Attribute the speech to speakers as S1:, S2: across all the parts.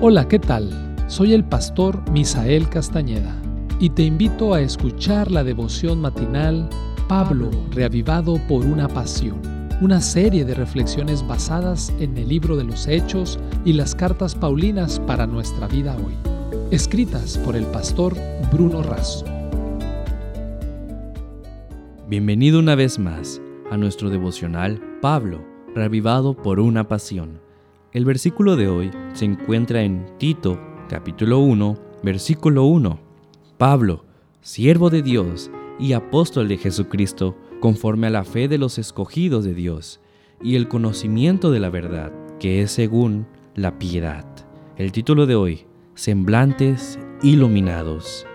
S1: Hola, ¿qué tal? Soy el pastor Misael Castañeda y te invito a escuchar la devoción matinal Pablo, reavivado por una pasión, una serie de reflexiones basadas en el libro de los Hechos y las cartas Paulinas para nuestra vida hoy, escritas por el pastor Bruno Razo.
S2: Bienvenido una vez más a nuestro devocional Pablo, reavivado por una pasión. El versículo de hoy se encuentra en Tito, capítulo 1, versículo 1. Pablo, siervo de Dios y apóstol de Jesucristo, conforme a la fe de los escogidos de Dios y el conocimiento de la verdad, que es según la piedad. El título de hoy, Semblantes Iluminados.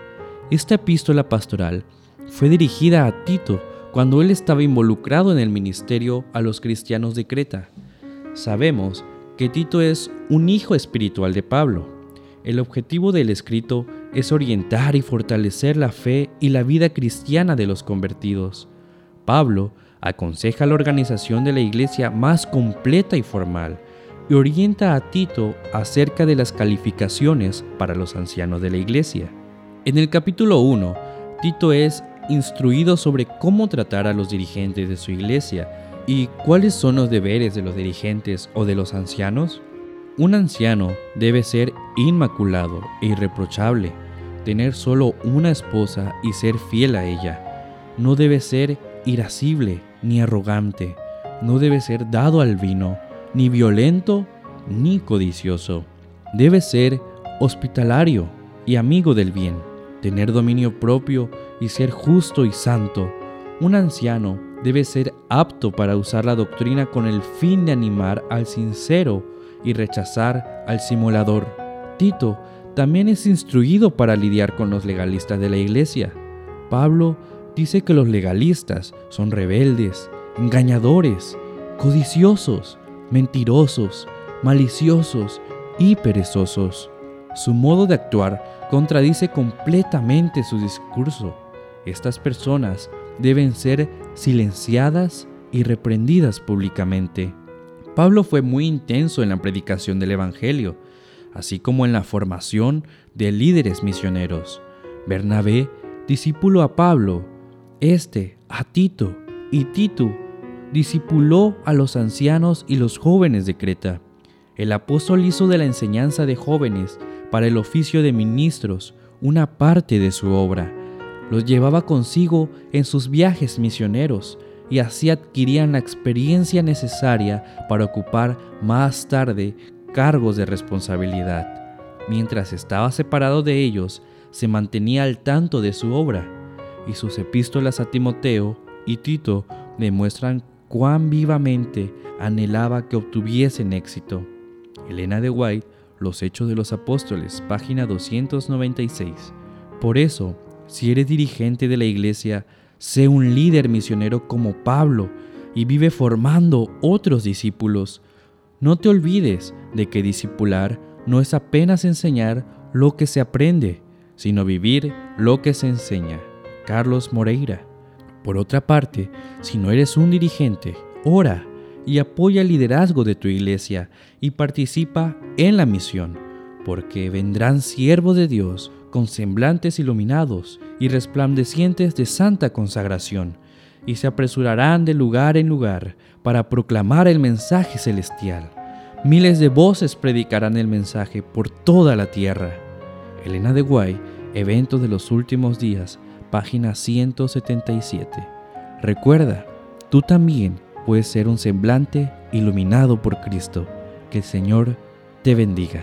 S2: Esta epístola pastoral fue dirigida a Tito cuando él estaba involucrado en el ministerio a los cristianos de Creta. Sabemos que Tito es un hijo espiritual de Pablo. El objetivo del escrito es orientar y fortalecer la fe y la vida cristiana de los convertidos. Pablo aconseja la organización de la iglesia más completa y formal y orienta a Tito acerca de las calificaciones para los ancianos de la iglesia. En el capítulo 1, Tito es instruido sobre cómo tratar a los dirigentes de su iglesia ¿Y cuáles son los deberes de los dirigentes o de los ancianos? Un anciano debe ser inmaculado e irreprochable, tener solo una esposa y ser fiel a ella. No debe ser irascible ni arrogante, no debe ser dado al vino, ni violento ni codicioso. Debe ser hospitalario y amigo del bien, tener dominio propio y ser justo y santo. Un anciano debe ser apto para usar la doctrina con el fin de animar al sincero y rechazar al simulador. Tito también es instruido para lidiar con los legalistas de la iglesia. Pablo dice que los legalistas son rebeldes, engañadores, codiciosos, mentirosos, maliciosos y perezosos. Su modo de actuar contradice completamente su discurso. Estas personas deben ser silenciadas y reprendidas públicamente. Pablo fue muy intenso en la predicación del Evangelio, así como en la formación de líderes misioneros. Bernabé discipuló a Pablo, este a Tito, y Tito discipuló a los ancianos y los jóvenes de Creta. El apóstol hizo de la enseñanza de jóvenes para el oficio de ministros una parte de su obra los llevaba consigo en sus viajes misioneros y así adquirían la experiencia necesaria para ocupar más tarde cargos de responsabilidad. Mientras estaba separado de ellos, se mantenía al tanto de su obra, y sus epístolas a Timoteo y Tito demuestran cuán vivamente anhelaba que obtuviesen éxito. Elena de White, Los Hechos de los Apóstoles, página 296. Por eso, si eres dirigente de la iglesia, sé un líder misionero como Pablo y vive formando otros discípulos. No te olvides de que discipular no es apenas enseñar lo que se aprende, sino vivir lo que se enseña. Carlos Moreira. Por otra parte, si no eres un dirigente, ora y apoya el liderazgo de tu iglesia y participa en la misión, porque vendrán siervos de Dios con semblantes iluminados y resplandecientes de santa consagración, y se apresurarán de lugar en lugar para proclamar el mensaje celestial. Miles de voces predicarán el mensaje por toda la tierra. Elena de Guay, Eventos de los Últimos Días, página 177. Recuerda, tú también puedes ser un semblante iluminado por Cristo. Que el Señor te bendiga.